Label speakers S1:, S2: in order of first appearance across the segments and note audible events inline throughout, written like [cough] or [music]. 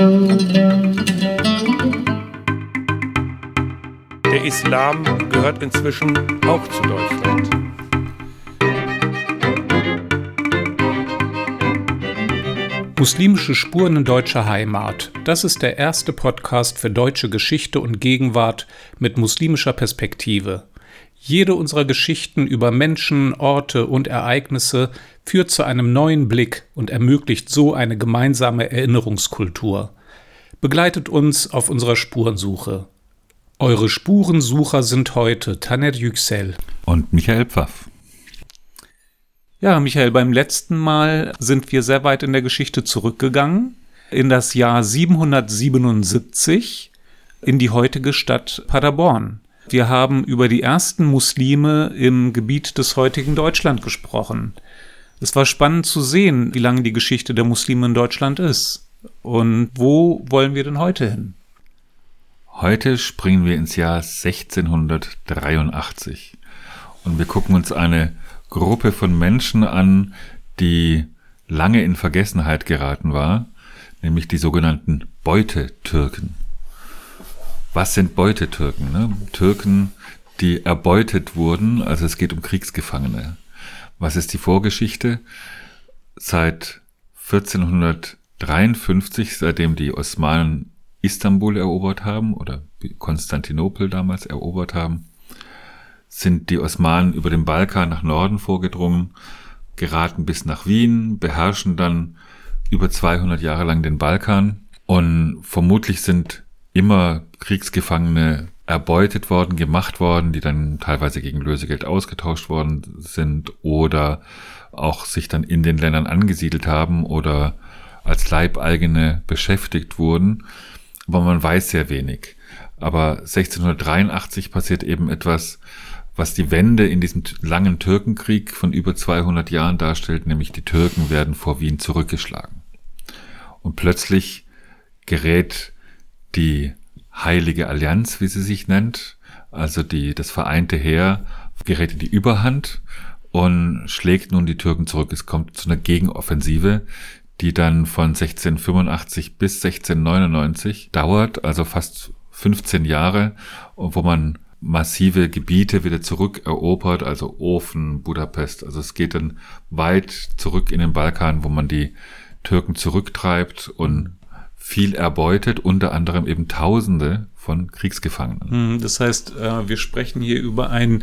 S1: Der Islam gehört inzwischen auch zu Deutschland. Muslimische Spuren in deutscher Heimat. Das ist der erste Podcast für deutsche Geschichte und Gegenwart mit muslimischer Perspektive. Jede unserer Geschichten über Menschen, Orte und Ereignisse führt zu einem neuen Blick und ermöglicht so eine gemeinsame Erinnerungskultur. Begleitet uns auf unserer Spurensuche. Eure Spurensucher sind heute Taner Yüksel
S2: und Michael Pfaff.
S1: Ja, Michael, beim letzten Mal sind wir sehr weit in der Geschichte zurückgegangen, in das Jahr 777, in die heutige Stadt Paderborn. Wir haben über die ersten Muslime im Gebiet des heutigen Deutschland gesprochen. Es war spannend zu sehen, wie lange die Geschichte der Muslime in Deutschland ist. Und wo wollen wir denn heute hin?
S2: Heute springen wir ins Jahr 1683 und wir gucken uns eine Gruppe von Menschen an, die lange in Vergessenheit geraten war, nämlich die sogenannten Beutetürken. Was sind Beutetürken? Ne? Türken, die erbeutet wurden, also es geht um Kriegsgefangene. Was ist die Vorgeschichte? Seit 1453, seitdem die Osmanen Istanbul erobert haben oder Konstantinopel damals erobert haben, sind die Osmanen über den Balkan nach Norden vorgedrungen, geraten bis nach Wien, beherrschen dann über 200 Jahre lang den Balkan und vermutlich sind immer Kriegsgefangene erbeutet worden, gemacht worden, die dann teilweise gegen Lösegeld ausgetauscht worden sind oder auch sich dann in den Ländern angesiedelt haben oder als Leibeigene beschäftigt wurden. Aber man weiß sehr wenig. Aber 1683 passiert eben etwas, was die Wende in diesem langen Türkenkrieg von über 200 Jahren darstellt, nämlich die Türken werden vor Wien zurückgeschlagen. Und plötzlich gerät die Heilige Allianz, wie sie sich nennt, also die, das vereinte Heer, gerät in die Überhand und schlägt nun die Türken zurück. Es kommt zu einer Gegenoffensive, die dann von 1685 bis 1699 dauert, also fast 15 Jahre, wo man massive Gebiete wieder zurückerobert, also Ofen, Budapest. Also es geht dann weit zurück in den Balkan, wo man die Türken zurücktreibt und viel erbeutet, unter anderem eben Tausende von Kriegsgefangenen.
S1: Hm, das heißt, äh, wir sprechen hier über ein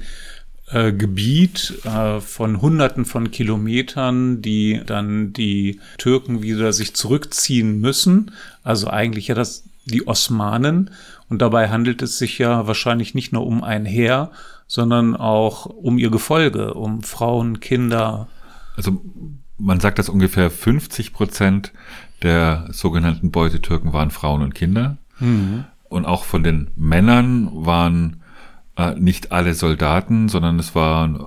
S1: äh, Gebiet äh, von Hunderten von Kilometern, die dann die Türken wieder sich zurückziehen müssen. Also eigentlich ja das die Osmanen. Und dabei handelt es sich ja wahrscheinlich nicht nur um ein Heer, sondern auch um ihr Gefolge, um Frauen, Kinder.
S2: Also man sagt, dass ungefähr 50 Prozent der sogenannten Beutetürken waren Frauen und Kinder. Mhm. Und auch von den Männern waren äh, nicht alle Soldaten, sondern es waren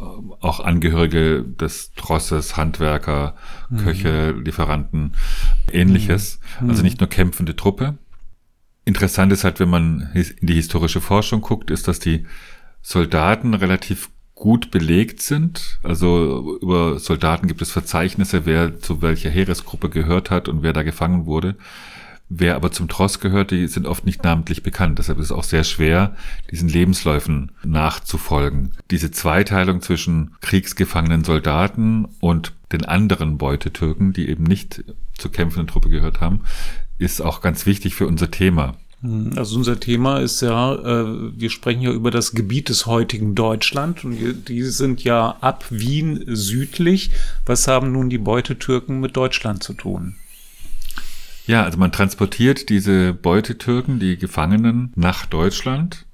S2: auch Angehörige des Trosses, Handwerker, Köche, mhm. Lieferanten, ähnliches. Mhm. Also nicht nur kämpfende Truppe. Interessant ist halt, wenn man in die historische Forschung guckt, ist, dass die Soldaten relativ gut belegt sind. Also über Soldaten gibt es Verzeichnisse, wer zu welcher Heeresgruppe gehört hat und wer da gefangen wurde. Wer aber zum Tross gehört, die sind oft nicht namentlich bekannt. Deshalb ist es auch sehr schwer, diesen Lebensläufen nachzufolgen. Diese Zweiteilung zwischen kriegsgefangenen Soldaten und den anderen Beutetürken, die eben nicht zur kämpfenden Truppe gehört haben, ist auch ganz wichtig für unser Thema.
S1: Hm, also unser Thema ist ja, äh, wir sprechen ja über das Gebiet des heutigen Deutschland und die sind ja ab Wien südlich. Was haben nun die Beutetürken mit Deutschland zu tun?
S2: Ja, also man transportiert diese Beutetürken, die Gefangenen, nach Deutschland.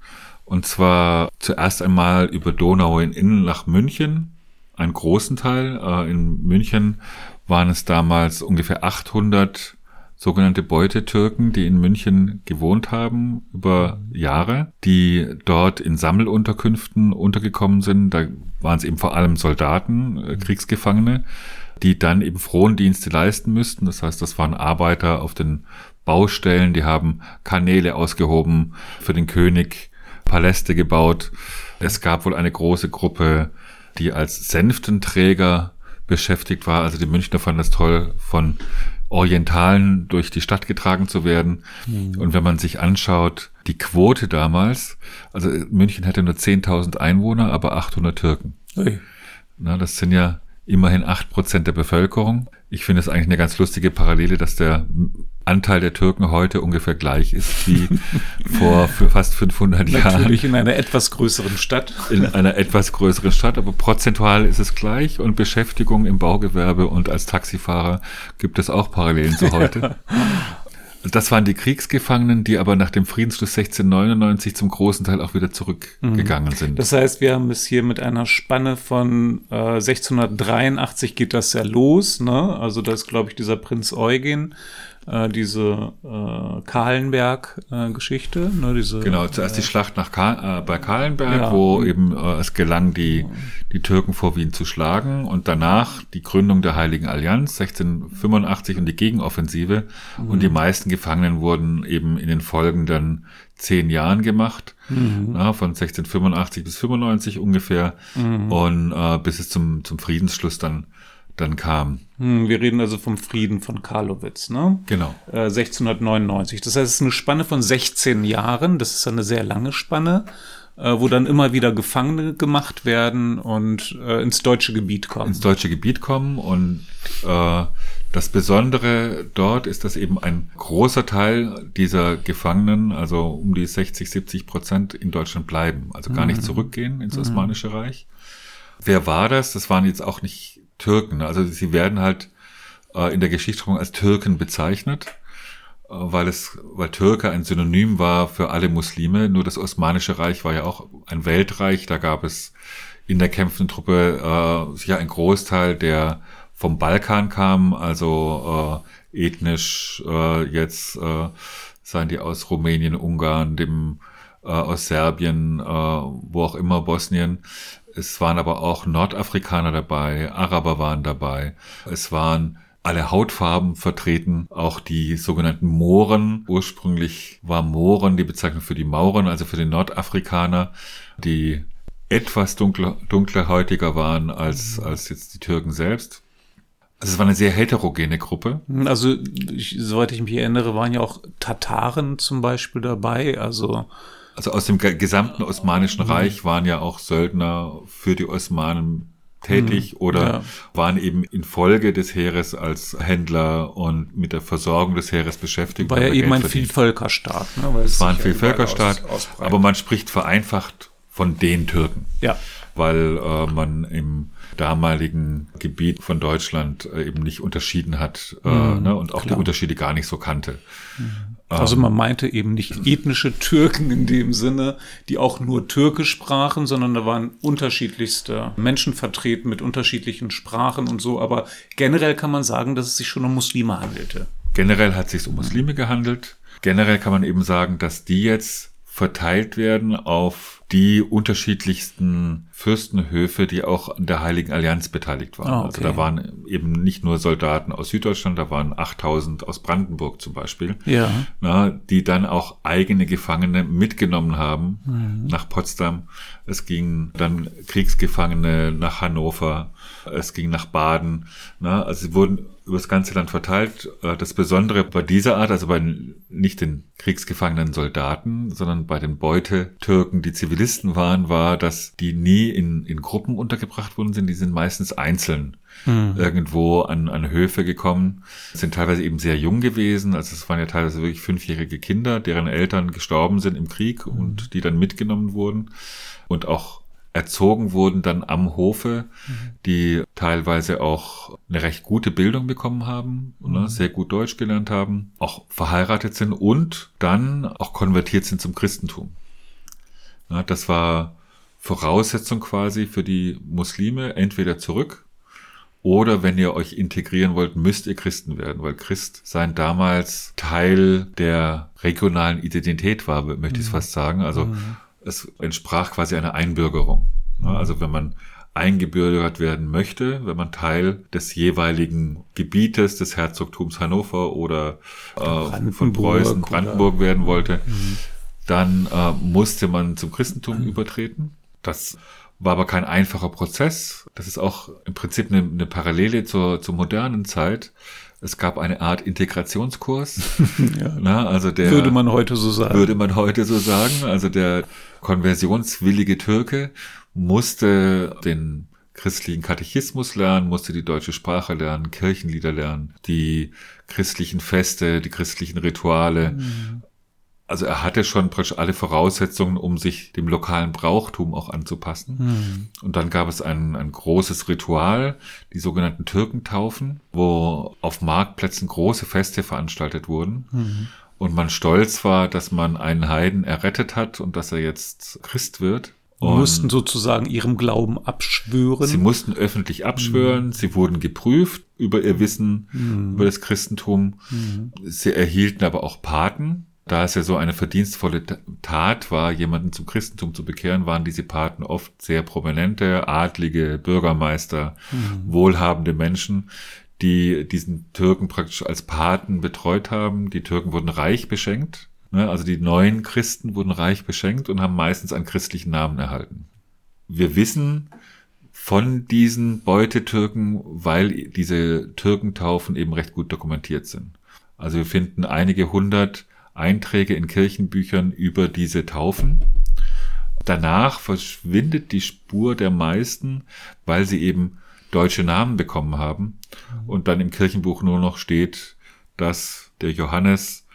S2: Und zwar zuerst einmal über Donau in Innen nach München, einen großen Teil. Äh, in München waren es damals ungefähr 800 sogenannte Beutetürken, die in München gewohnt haben über Jahre, die dort in Sammelunterkünften untergekommen sind. Da waren es eben vor allem Soldaten, äh, Kriegsgefangene, die dann eben Frondienste leisten müssten. Das heißt, das waren Arbeiter auf den Baustellen, die haben Kanäle ausgehoben für den König, Paläste gebaut. Es gab wohl eine große Gruppe, die als Sänftenträger beschäftigt war. Also die Münchner fanden das toll, von Orientalen durch die Stadt getragen zu werden. Mhm. Und wenn man sich anschaut, die Quote damals, also München hatte nur 10.000 Einwohner, aber 800 Türken. Ui. Na, das sind ja immerhin acht Prozent der Bevölkerung. Ich finde es eigentlich eine ganz lustige Parallele, dass der Anteil der Türken heute ungefähr gleich ist wie vor fast 500 Jahren.
S1: Natürlich in einer etwas größeren Stadt.
S2: In einer etwas größeren Stadt, aber prozentual ist es gleich und Beschäftigung im Baugewerbe und als Taxifahrer gibt es auch Parallelen zu heute. Das waren die Kriegsgefangenen, die aber nach dem Friedensschluss 1699 zum großen Teil auch wieder zurückgegangen mhm. sind.
S1: Das heißt, wir haben es hier mit einer Spanne von äh, 1683 geht das ja los, ne? Also das ist, glaube ich, dieser Prinz Eugen äh, diese äh, Kahlenberg-Geschichte. Äh, ne, diese,
S2: genau, zuerst die äh, Schlacht nach Ka äh, bei Kahlenberg, ja. wo eben äh, es gelang, die, die Türken vor Wien zu schlagen und danach die Gründung der Heiligen Allianz 1685 und die Gegenoffensive mhm. und die meisten Gefangenen wurden eben in den folgenden zehn Jahren gemacht, mhm. na, von 1685 bis 95 ungefähr mhm. und äh, bis es zum, zum Friedensschluss dann dann kam.
S1: Hm, wir reden also vom Frieden von Karlowitz, ne?
S2: Genau.
S1: Äh, 1699. Das heißt, es ist eine Spanne von 16 Jahren. Das ist eine sehr lange Spanne, äh, wo dann immer wieder Gefangene gemacht werden und äh, ins deutsche Gebiet kommen.
S2: Ins deutsche Gebiet kommen und äh, das Besondere dort ist, dass eben ein großer Teil dieser Gefangenen, also um die 60, 70 Prozent in Deutschland bleiben, also gar nicht mhm. zurückgehen ins mhm. Osmanische Reich. Wer war das? Das waren jetzt auch nicht Türken. Also sie werden halt äh, in der Geschichtsschreibung als Türken bezeichnet, äh, weil es, weil Türke ein Synonym war für alle Muslime. Nur das Osmanische Reich war ja auch ein Weltreich. Da gab es in der kämpfenden Truppe äh, sicher ein Großteil, der vom Balkan kam, also äh, ethnisch äh, jetzt äh, seien die aus Rumänien, Ungarn, dem äh, aus Serbien, äh, wo auch immer, Bosnien. Es waren aber auch Nordafrikaner dabei, Araber waren dabei. Es waren alle Hautfarben vertreten, auch die sogenannten Mohren. Ursprünglich war Mohren die Bezeichnung für die Mauren, also für den Nordafrikaner, die etwas dunkler, dunkelhäutiger waren als, als jetzt die Türken selbst. Also es war eine sehr heterogene Gruppe.
S1: Also, ich, soweit ich mich erinnere, waren ja auch Tataren zum Beispiel dabei. Also
S2: also aus dem gesamten Osmanischen mhm. Reich waren ja auch Söldner für die Osmanen tätig mhm. oder ja. waren eben infolge des Heeres als Händler und mit der Versorgung des Heeres beschäftigt.
S1: War ja eben ein Vielvölkerstaat.
S2: Ne? Weil es war ein Vielvölkerstaat, aus, aber man spricht vereinfacht von den Türken.
S1: Ja.
S2: Weil äh, man im damaligen Gebiet von Deutschland äh, eben nicht unterschieden hat äh, mhm, ne? und auch klar. die Unterschiede gar nicht so kannte.
S1: Mhm. Also man meinte eben nicht ethnische Türken in dem Sinne, die auch nur Türkisch sprachen, sondern da waren unterschiedlichste Menschen vertreten mit unterschiedlichen Sprachen und so. Aber generell kann man sagen, dass es sich schon um Muslime handelte.
S2: Generell hat es sich um Muslime gehandelt. Generell kann man eben sagen, dass die jetzt verteilt werden auf die unterschiedlichsten Fürstenhöfe, die auch an der Heiligen Allianz beteiligt waren. Ah, okay. Also da waren eben nicht nur Soldaten aus Süddeutschland, da waren 8000 aus Brandenburg zum Beispiel,
S1: ja.
S2: na, die dann auch eigene Gefangene mitgenommen haben mhm. nach Potsdam. Es ging dann Kriegsgefangene nach Hannover, es ging nach Baden. Na, also sie wurden über das ganze Land verteilt. Äh, das Besondere bei dieser Art, also bei nicht den kriegsgefangenen Soldaten, sondern bei den Beutetürken, die Zivilisten waren, war, dass die nie in, in Gruppen untergebracht worden sind. Die sind meistens einzeln mhm. irgendwo an, an Höfe gekommen, sind teilweise eben sehr jung gewesen. Also es waren ja teilweise wirklich fünfjährige Kinder, deren Eltern gestorben sind im Krieg mhm. und die dann mitgenommen wurden und auch erzogen wurden dann am Hofe, mhm. die teilweise auch eine recht gute Bildung bekommen haben, ne, mhm. sehr gut Deutsch gelernt haben, auch verheiratet sind und dann auch konvertiert sind zum Christentum. Ja, das war Voraussetzung quasi für die Muslime, entweder zurück oder wenn ihr euch integrieren wollt, müsst ihr Christen werden, weil Christ sein damals Teil der regionalen Identität war, möchte ich mhm. fast sagen. Also mhm es entsprach quasi einer Einbürgerung. Also wenn man eingebürgert werden möchte, wenn man Teil des jeweiligen Gebietes des Herzogtums Hannover oder äh, von Preußen, Brandenburg oder? werden wollte, mhm. Dann äh, musste man zum Christentum mhm. übertreten. Das war aber kein einfacher Prozess. Das ist auch im Prinzip eine, eine Parallele zur, zur modernen Zeit. Es gab eine Art Integrationskurs. [laughs] ja. Na, also der,
S1: würde man heute so sagen.
S2: Würde man heute so sagen. Also der konversionswillige Türke musste den christlichen Katechismus lernen, musste die deutsche Sprache lernen, Kirchenlieder lernen, die christlichen Feste, die christlichen Rituale. Mhm. Also er hatte schon praktisch alle Voraussetzungen, um sich dem lokalen Brauchtum auch anzupassen. Mhm. Und dann gab es ein, ein großes Ritual, die sogenannten Türkentaufen, wo auf Marktplätzen große Feste veranstaltet wurden. Mhm. Und man stolz war, dass man einen Heiden errettet hat und dass er jetzt Christ wird.
S1: Und mussten sozusagen ihrem Glauben abschwören.
S2: Sie mussten öffentlich abschwören, mhm. sie wurden geprüft über ihr Wissen mhm. über das Christentum. Mhm. Sie erhielten aber auch Paten. Da es ja so eine verdienstvolle Tat war, jemanden zum Christentum zu bekehren, waren diese Paten oft sehr prominente, adlige, Bürgermeister, mhm. wohlhabende Menschen, die diesen Türken praktisch als Paten betreut haben. Die Türken wurden reich beschenkt Ne, also die neuen Christen wurden reich beschenkt und haben meistens einen christlichen Namen erhalten. Wir wissen von diesen Beutetürken, weil diese Türkentaufen eben recht gut dokumentiert sind. Also wir finden einige hundert Einträge in Kirchenbüchern über diese Taufen. Danach verschwindet die Spur der meisten, weil sie eben deutsche Namen bekommen haben und dann im Kirchenbuch nur noch steht, dass der Johannes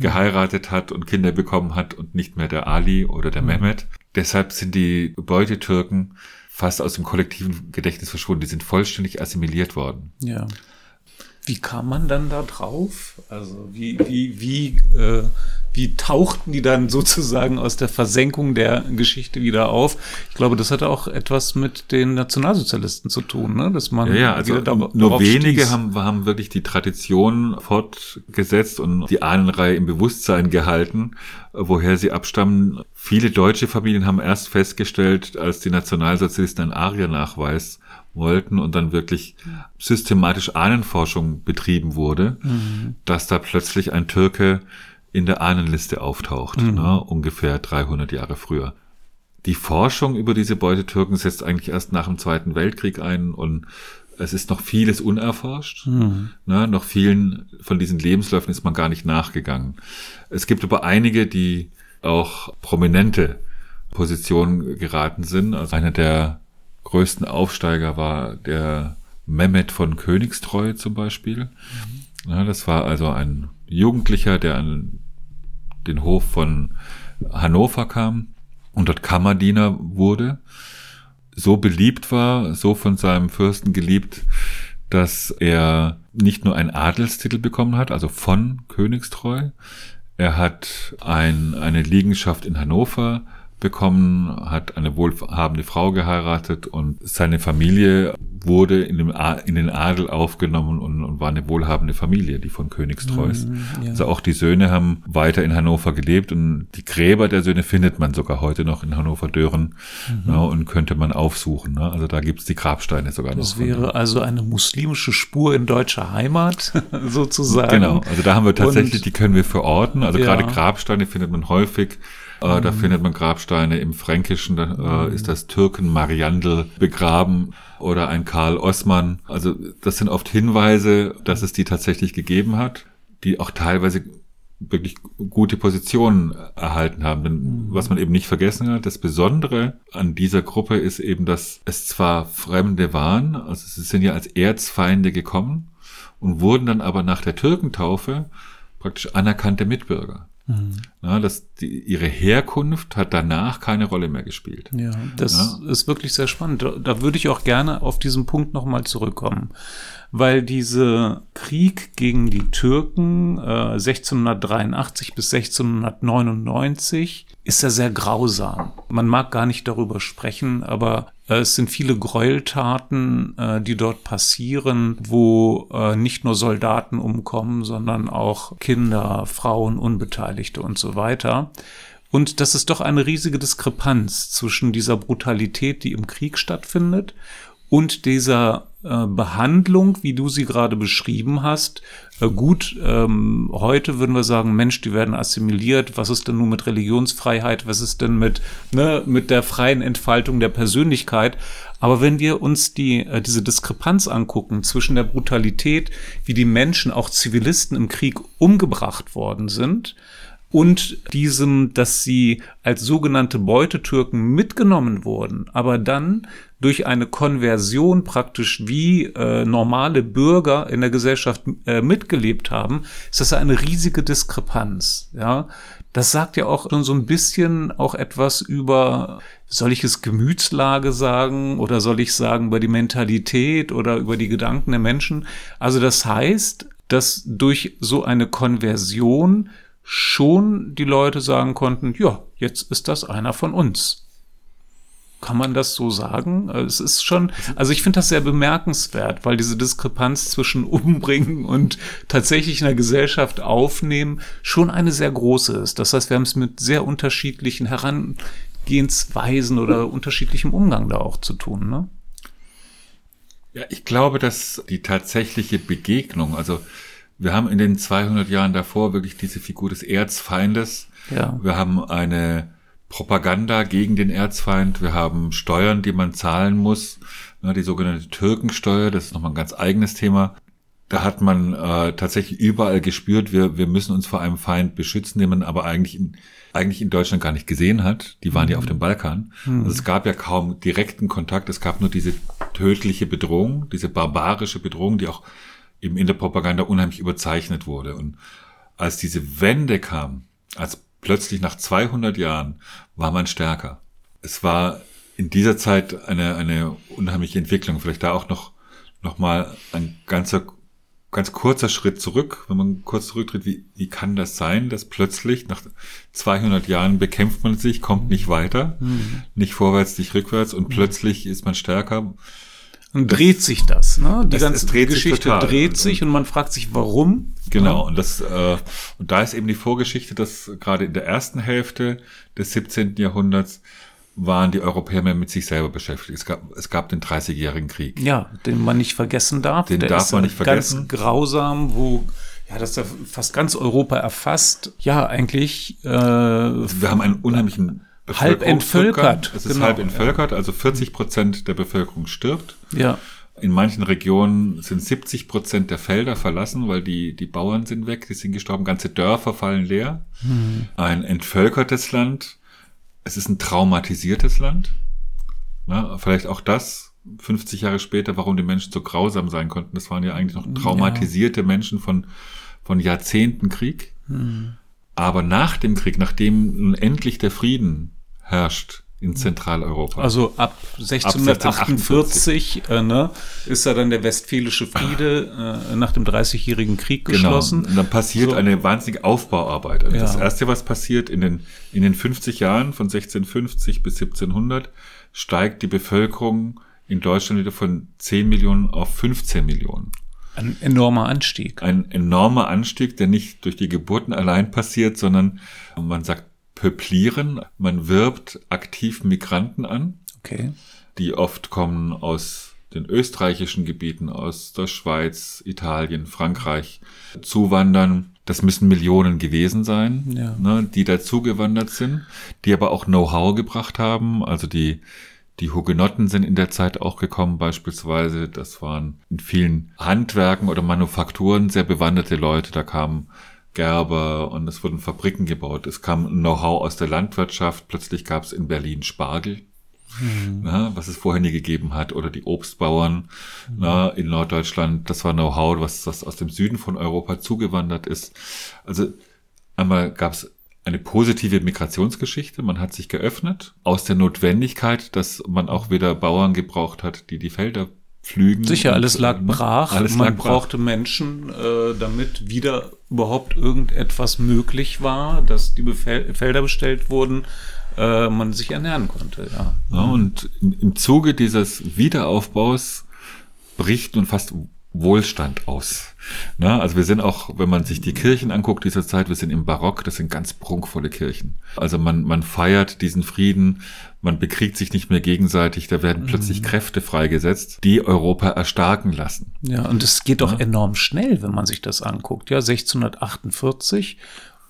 S2: geheiratet hat und Kinder bekommen hat und nicht mehr der Ali oder der mhm. Mehmet. Deshalb sind die Beutetürken fast aus dem kollektiven Gedächtnis verschwunden. Die sind vollständig assimiliert worden.
S1: Ja. Wie kam man dann da drauf? Also wie, wie, wie, äh, wie tauchten die dann sozusagen aus der Versenkung der Geschichte wieder auf? Ich glaube, das hatte auch etwas mit den Nationalsozialisten zu tun, ne? dass man
S2: ja, ja also nur wenige haben, haben wirklich die Tradition fortgesetzt und die Ahnenreihe im Bewusstsein gehalten, woher sie abstammen. Viele deutsche Familien haben erst festgestellt, als die Nationalsozialisten einen Ariernachweis wollten und dann wirklich systematisch Ahnenforschung betrieben wurde, mhm. dass da plötzlich ein Türke in der Ahnenliste auftaucht, mhm. ne, ungefähr 300 Jahre früher. Die Forschung über diese Beutetürken setzt eigentlich erst nach dem Zweiten Weltkrieg ein und es ist noch vieles unerforscht. Mhm. Ne, noch vielen von diesen Lebensläufen ist man gar nicht nachgegangen. Es gibt aber einige, die auch prominente Positionen geraten sind. Also einer der größten Aufsteiger war der Mehmet von Königstreu zum Beispiel. Mhm. Ja, das war also ein Jugendlicher, der an den Hof von Hannover kam und dort Kammerdiener wurde, so beliebt war, so von seinem Fürsten geliebt, dass er nicht nur einen Adelstitel bekommen hat, also von Königstreu, er hat ein, eine Liegenschaft in Hannover bekommen, hat eine wohlhabende Frau geheiratet und seine Familie wurde in, dem in den Adel aufgenommen und, und, war eine wohlhabende Familie, die von Königstreus. Mhm, ja. Also auch die Söhne haben weiter in Hannover gelebt und die Gräber der Söhne findet man sogar heute noch in Hannover-Dören mhm. ja, und könnte man aufsuchen. Ne? Also da gibt's die Grabsteine sogar
S1: das noch. Das wäre also eine muslimische Spur in deutscher Heimat [laughs] sozusagen.
S2: Genau, also da haben wir tatsächlich, und, die können wir verorten. Also ja. gerade Grabsteine findet man häufig äh, da mhm. findet man Grabsteine im Fränkischen, da äh, mhm. ist das Türken Mariandel begraben oder ein Karl Osman. Also das sind oft Hinweise, dass es die tatsächlich gegeben hat, die auch teilweise wirklich gute Positionen erhalten haben. Denn mhm. was man eben nicht vergessen hat, das Besondere an dieser Gruppe ist eben, dass es zwar Fremde waren, also sie sind ja als Erzfeinde gekommen und wurden dann aber nach der Türkentaufe praktisch anerkannte Mitbürger. Mhm. Ja, dass die, ihre Herkunft hat danach keine Rolle mehr gespielt.
S1: Ja, das ja. ist wirklich sehr spannend. Da, da würde ich auch gerne auf diesen Punkt nochmal zurückkommen, weil dieser Krieg gegen die Türken äh, 1683 bis 1699 ist ja sehr grausam. Man mag gar nicht darüber sprechen, aber äh, es sind viele Gräueltaten, äh, die dort passieren, wo äh, nicht nur Soldaten umkommen, sondern auch Kinder, Frauen, Unbeteiligte und so weiter. Und das ist doch eine riesige Diskrepanz zwischen dieser Brutalität, die im Krieg stattfindet, und dieser Behandlung, wie du sie gerade beschrieben hast. Äh, gut, ähm, heute würden wir sagen, Mensch, die werden assimiliert. Was ist denn nun mit Religionsfreiheit? Was ist denn mit, ne, mit der freien Entfaltung der Persönlichkeit? Aber wenn wir uns die, äh, diese Diskrepanz angucken zwischen der Brutalität, wie die Menschen, auch Zivilisten im Krieg umgebracht worden sind, und diesem, dass sie als sogenannte Beutetürken mitgenommen wurden, aber dann durch eine Konversion praktisch wie äh, normale Bürger in der Gesellschaft äh, mitgelebt haben, ist das eine riesige Diskrepanz. Ja, das sagt ja auch schon so ein bisschen auch etwas über, soll ich es Gemütslage sagen oder soll ich sagen über die Mentalität oder über die Gedanken der Menschen? Also das heißt, dass durch so eine Konversion schon die Leute sagen konnten, ja, jetzt ist das einer von uns. Kann man das so sagen? Es ist schon, also ich finde das sehr bemerkenswert, weil diese Diskrepanz zwischen Umbringen und tatsächlich in der Gesellschaft aufnehmen schon eine sehr große ist. Das heißt, wir haben es mit sehr unterschiedlichen Herangehensweisen oder unterschiedlichem Umgang da auch zu tun. Ne?
S2: Ja, ich glaube, dass die tatsächliche Begegnung, also wir haben in den 200 Jahren davor wirklich diese Figur des Erzfeindes. Ja. Wir haben eine Propaganda gegen den Erzfeind. Wir haben Steuern, die man zahlen muss. Die sogenannte Türkensteuer, das ist nochmal ein ganz eigenes Thema. Da hat man äh, tatsächlich überall gespürt, wir, wir müssen uns vor einem Feind beschützen, den man aber eigentlich in, eigentlich in Deutschland gar nicht gesehen hat. Die waren mhm. ja auf dem Balkan. Mhm. Also es gab ja kaum direkten Kontakt. Es gab nur diese tödliche Bedrohung, diese barbarische Bedrohung, die auch eben in der Propaganda unheimlich überzeichnet wurde. Und als diese Wende kam, als plötzlich nach 200 Jahren war man stärker. Es war in dieser Zeit eine, eine unheimliche Entwicklung. Vielleicht da auch noch, noch mal ein ganzer, ganz kurzer Schritt zurück, wenn man kurz zurücktritt. Wie, wie kann das sein, dass plötzlich nach 200 Jahren bekämpft man sich, kommt nicht weiter, mhm. nicht vorwärts, nicht rückwärts und mhm. plötzlich ist man stärker.
S1: Und dreht sich das, ne? Die das, ganze dreht Geschichte sich dreht sich und man fragt sich, warum.
S2: Genau, und das, äh, und da ist eben die Vorgeschichte, dass gerade in der ersten Hälfte des 17. Jahrhunderts waren die Europäer mehr mit sich selber beschäftigt. Es gab, es gab den 30-jährigen Krieg.
S1: Ja, den man nicht vergessen darf.
S2: Den Der darf man nicht vergessen.
S1: Ganz grausam, wo ja, das ja fast ganz Europa erfasst. Ja, eigentlich.
S2: Äh, Wir haben einen unheimlichen
S1: halb entvölkert.
S2: Es ist genau, halb entvölkert, also 40 Prozent der Bevölkerung stirbt.
S1: Ja.
S2: In manchen Regionen sind 70 Prozent der Felder verlassen, weil die, die Bauern sind weg, die sind gestorben, ganze Dörfer fallen leer. Hm. Ein entvölkertes Land. Es ist ein traumatisiertes Land. Na, vielleicht auch das, 50 Jahre später, warum die Menschen so grausam sein konnten. Das waren ja eigentlich noch traumatisierte ja. Menschen von, von Jahrzehnten Krieg. Hm. Aber nach dem Krieg, nachdem nun endlich der Frieden herrscht in Zentraleuropa.
S1: Also ab 1648 äh, ne, ist da dann der Westfälische Friede äh, nach dem Dreißigjährigen Krieg genau. geschlossen.
S2: Genau. Und dann passiert so. eine wahnsinnige Aufbauarbeit. Also ja. Das erste, was passiert in den, in den 50 Jahren von 1650 bis 1700, steigt die Bevölkerung in Deutschland wieder von 10 Millionen auf 15 Millionen.
S1: Ein enormer Anstieg.
S2: Ein enormer Anstieg, der nicht durch die Geburten allein passiert, sondern man sagt pöplieren. Man wirbt aktiv Migranten an.
S1: Okay.
S2: Die oft kommen aus den österreichischen Gebieten, aus der Schweiz, Italien, Frankreich, zuwandern. Das müssen Millionen gewesen sein, ja. ne, die dazugewandert sind, die aber auch Know-how gebracht haben. Also die, die Hugenotten sind in der Zeit auch gekommen, beispielsweise. Das waren in vielen Handwerken oder Manufakturen sehr bewanderte Leute. Da kamen Gerber und es wurden Fabriken gebaut. Es kam Know-how aus der Landwirtschaft. Plötzlich gab es in Berlin Spargel, mhm. na, was es vorher nie gegeben hat, oder die Obstbauern mhm. na, in Norddeutschland. Das war Know-how, was, was aus dem Süden von Europa zugewandert ist. Also einmal gab es eine positive Migrationsgeschichte. Man hat sich geöffnet aus der Notwendigkeit, dass man auch wieder Bauern gebraucht hat, die die Felder Flügen.
S1: Sicher, alles lag äh, brach. Alles Man lag brauchte brach. Menschen, äh, damit wieder überhaupt irgendetwas möglich war, dass die Befel Felder bestellt wurden, äh, man sich ernähren konnte. Ja.
S2: ja und im, Zuge dieses Wiederaufbaus bricht nun fast Wohlstand aus. Na, also wir sind auch, wenn man sich die Kirchen anguckt dieser Zeit, wir sind im Barock, das sind ganz prunkvolle Kirchen. Also man, man feiert diesen Frieden, man bekriegt sich nicht mehr gegenseitig, da werden plötzlich mhm. Kräfte freigesetzt, die Europa erstarken lassen.
S1: Ja, und es geht doch ja. enorm schnell, wenn man sich das anguckt. Ja, 1648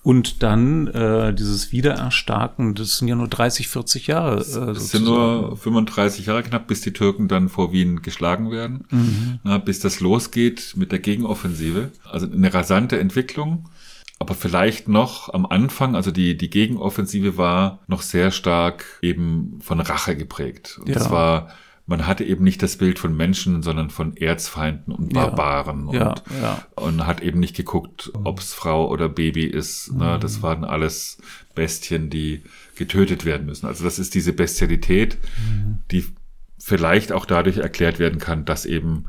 S1: und dann äh, dieses Wiedererstarken, das sind ja nur 30, 40 Jahre.
S2: Äh, das sind nur 35 Jahre knapp, bis die Türken dann vor Wien geschlagen werden, mhm. Na, bis das losgeht mit der Gegenoffensive. Also eine rasante Entwicklung. Aber vielleicht noch am Anfang, also die, die Gegenoffensive war noch sehr stark eben von Rache geprägt. Und ja. das war man hatte eben nicht das Bild von Menschen, sondern von Erzfeinden und Barbaren ja, und, ja, ja. und hat eben nicht geguckt, ob es Frau oder Baby ist. Ne? Das mhm. waren alles Bestien, die getötet werden müssen. Also das ist diese Bestialität, mhm. die vielleicht auch dadurch erklärt werden kann, dass eben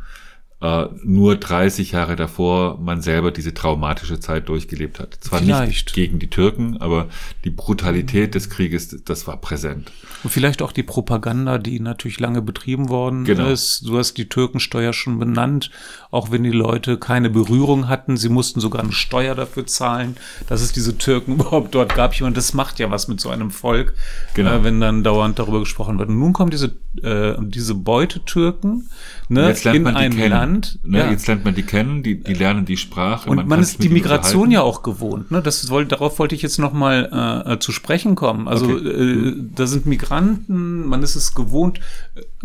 S2: äh, nur 30 Jahre davor man selber diese traumatische Zeit durchgelebt hat. Zwar vielleicht. nicht gegen die Türken, aber die Brutalität des Krieges, das war präsent.
S1: Und vielleicht auch die Propaganda, die natürlich lange betrieben worden genau. ist. Du hast die Türkensteuer schon benannt, auch wenn die Leute keine Berührung hatten. Sie mussten sogar eine Steuer dafür zahlen, dass es diese Türken [laughs] überhaupt dort gab. Und das macht ja was mit so einem Volk, genau. äh, wenn dann dauernd darüber gesprochen wird. Und nun kommen diese, äh, diese Beutetürken
S2: ne, in ein Land, Land. Ne, ja. Jetzt lernt man die kennen, die, die lernen die Sprache.
S1: Und man, man ist die Migration ja auch gewohnt. Ne? Das wollte, darauf wollte ich jetzt noch mal äh, zu sprechen kommen. Also okay. äh, da sind Migranten, man ist es gewohnt.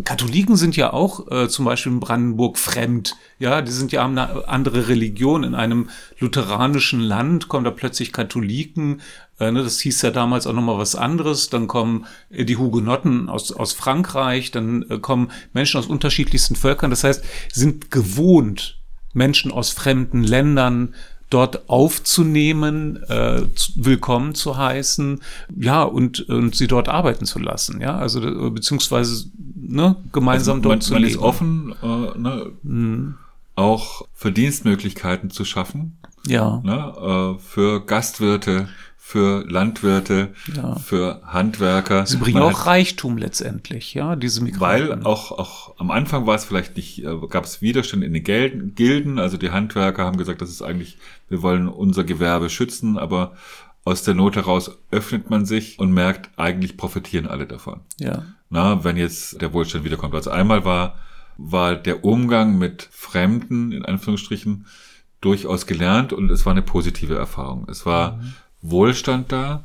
S1: Katholiken sind ja auch äh, zum Beispiel in Brandenburg fremd. Ja, die sind ja haben eine andere Religion. In einem lutheranischen Land kommen da plötzlich Katholiken. Äh, ne, das hieß ja damals auch nochmal was anderes. Dann kommen äh, die Hugenotten aus, aus Frankreich, dann äh, kommen Menschen aus unterschiedlichsten Völkern. Das heißt, sind gewohnt, Menschen aus fremden Ländern dort aufzunehmen, äh, willkommen zu heißen, ja, und, und sie dort arbeiten zu lassen, ja, also beziehungsweise ne, gemeinsam also
S2: man,
S1: dort zu
S2: man
S1: leben.
S2: Man ist offen, äh, ne, mhm. auch Verdienstmöglichkeiten zu schaffen.
S1: Ja.
S2: Ne, äh, für Gastwirte, für Landwirte, ja. für Handwerker.
S1: Sie bringen Man auch Reichtum letztendlich, ja, diese
S2: Migranten. Weil auch, auch am Anfang war es vielleicht nicht, äh, gab es Widerstand in den Gilden, also die Handwerker haben gesagt, das ist eigentlich, wir wollen unser Gewerbe schützen, aber aus der Not heraus öffnet man sich und merkt, eigentlich profitieren alle davon.
S1: Ja.
S2: Na, wenn jetzt der Wohlstand wiederkommt. Also einmal war, war der Umgang mit Fremden, in Anführungsstrichen, durchaus gelernt und es war eine positive Erfahrung. Es war, mhm Wohlstand da.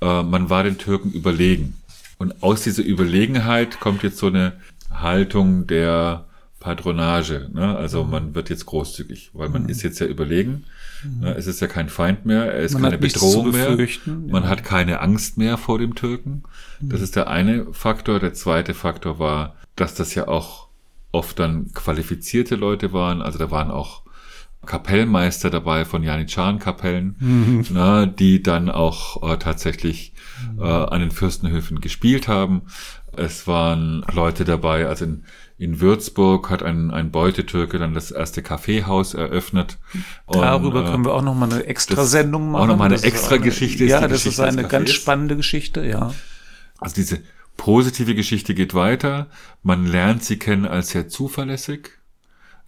S2: Äh, man war den Türken überlegen. Und aus dieser Überlegenheit kommt jetzt so eine Haltung der Patronage. Ne? Also mhm. man wird jetzt großzügig, weil man mhm. ist jetzt ja überlegen. Mhm. Ne? Es ist ja kein Feind mehr, er ist man keine Bedrohung mehr. Man ja. hat keine Angst mehr vor dem Türken. Mhm. Das ist der eine Faktor. Der zweite Faktor war, dass das ja auch oft dann qualifizierte Leute waren. Also da waren auch Kapellmeister dabei von Janitscharen-Kapellen, mhm. ne, die dann auch äh, tatsächlich äh, an den Fürstenhöfen gespielt haben. Es waren Leute dabei, also in, in Würzburg hat ein, ein Beutetürke dann das erste Kaffeehaus eröffnet.
S1: Und, Darüber können wir auch noch mal eine extra Sendung machen.
S2: Auch noch mal eine das extra Geschichte.
S1: Ist ja, das Geschichte ist eine ganz spannende Geschichte, ja.
S2: Also diese positive Geschichte geht weiter. Man lernt sie kennen als sehr zuverlässig.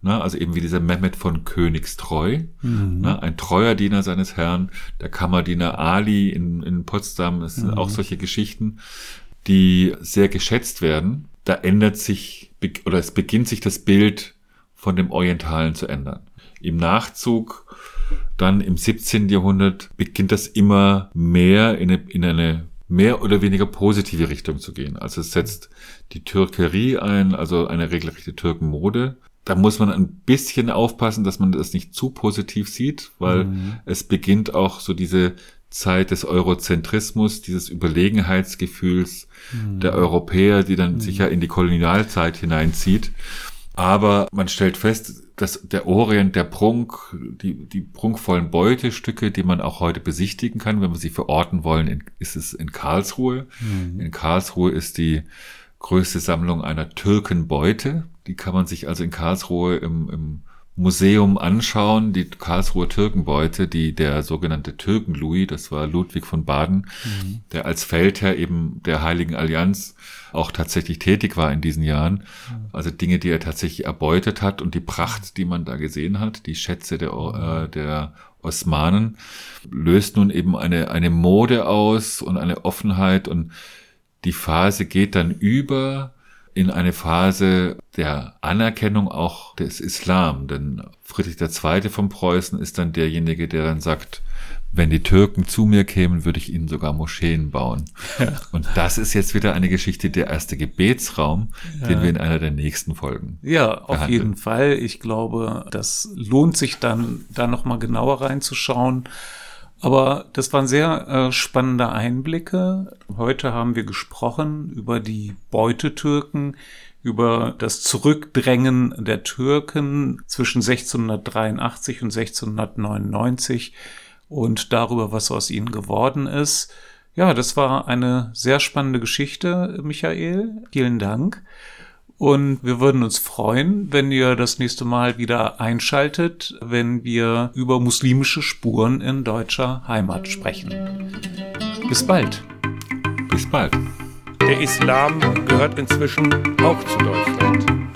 S2: Ne, also eben wie dieser Mehmet von Königstreu, mhm. ne, ein treuer Diener seines Herrn, der Kammerdiener Ali in, in Potsdam, das sind mhm. auch solche Geschichten, die sehr geschätzt werden. Da ändert sich, oder es beginnt sich das Bild von dem Orientalen zu ändern. Im Nachzug, dann im 17. Jahrhundert, beginnt das immer mehr in eine, in eine mehr oder weniger positive Richtung zu gehen. Also es setzt die Türkerie ein, also eine regelrechte Türkenmode da muss man ein bisschen aufpassen, dass man das nicht zu positiv sieht, weil mhm. es beginnt auch so diese Zeit des Eurozentrismus, dieses Überlegenheitsgefühls mhm. der Europäer, die dann mhm. sich ja in die Kolonialzeit hineinzieht. Aber man stellt fest, dass der Orient, der Prunk, die, die prunkvollen Beutestücke, die man auch heute besichtigen kann, wenn wir sie verorten wollen, ist es in Karlsruhe. Mhm. In Karlsruhe ist die größte Sammlung einer Türkenbeute. Die kann man sich also in Karlsruhe im, im Museum anschauen, die Karlsruher Türkenbeute, die der sogenannte Türken-Louis, das war Ludwig von Baden, mhm. der als Feldherr eben der Heiligen Allianz auch tatsächlich tätig war in diesen Jahren. Also Dinge, die er tatsächlich erbeutet hat und die Pracht, die man da gesehen hat, die Schätze der, äh, der Osmanen, löst nun eben eine, eine Mode aus und eine Offenheit und die Phase geht dann über in eine Phase der Anerkennung auch des Islam. Denn Friedrich II. von Preußen ist dann derjenige, der dann sagt, wenn die Türken zu mir kämen, würde ich ihnen sogar Moscheen bauen. Ja. [laughs] Und das ist jetzt wieder eine Geschichte, der erste Gebetsraum, ja. den wir in einer der nächsten Folgen.
S1: Ja, auf behandeln. jeden Fall. Ich glaube, das lohnt sich dann, da nochmal genauer reinzuschauen. Aber das waren sehr äh, spannende Einblicke. Heute haben wir gesprochen über die Beutetürken, über das Zurückdrängen der Türken zwischen 1683 und 1699 und darüber, was aus ihnen geworden ist. Ja, das war eine sehr spannende Geschichte, Michael. Vielen Dank. Und wir würden uns freuen, wenn ihr das nächste Mal wieder einschaltet, wenn wir über muslimische Spuren in deutscher Heimat sprechen. Bis bald.
S2: Bis bald.
S3: Der Islam gehört inzwischen auch zu Deutschland.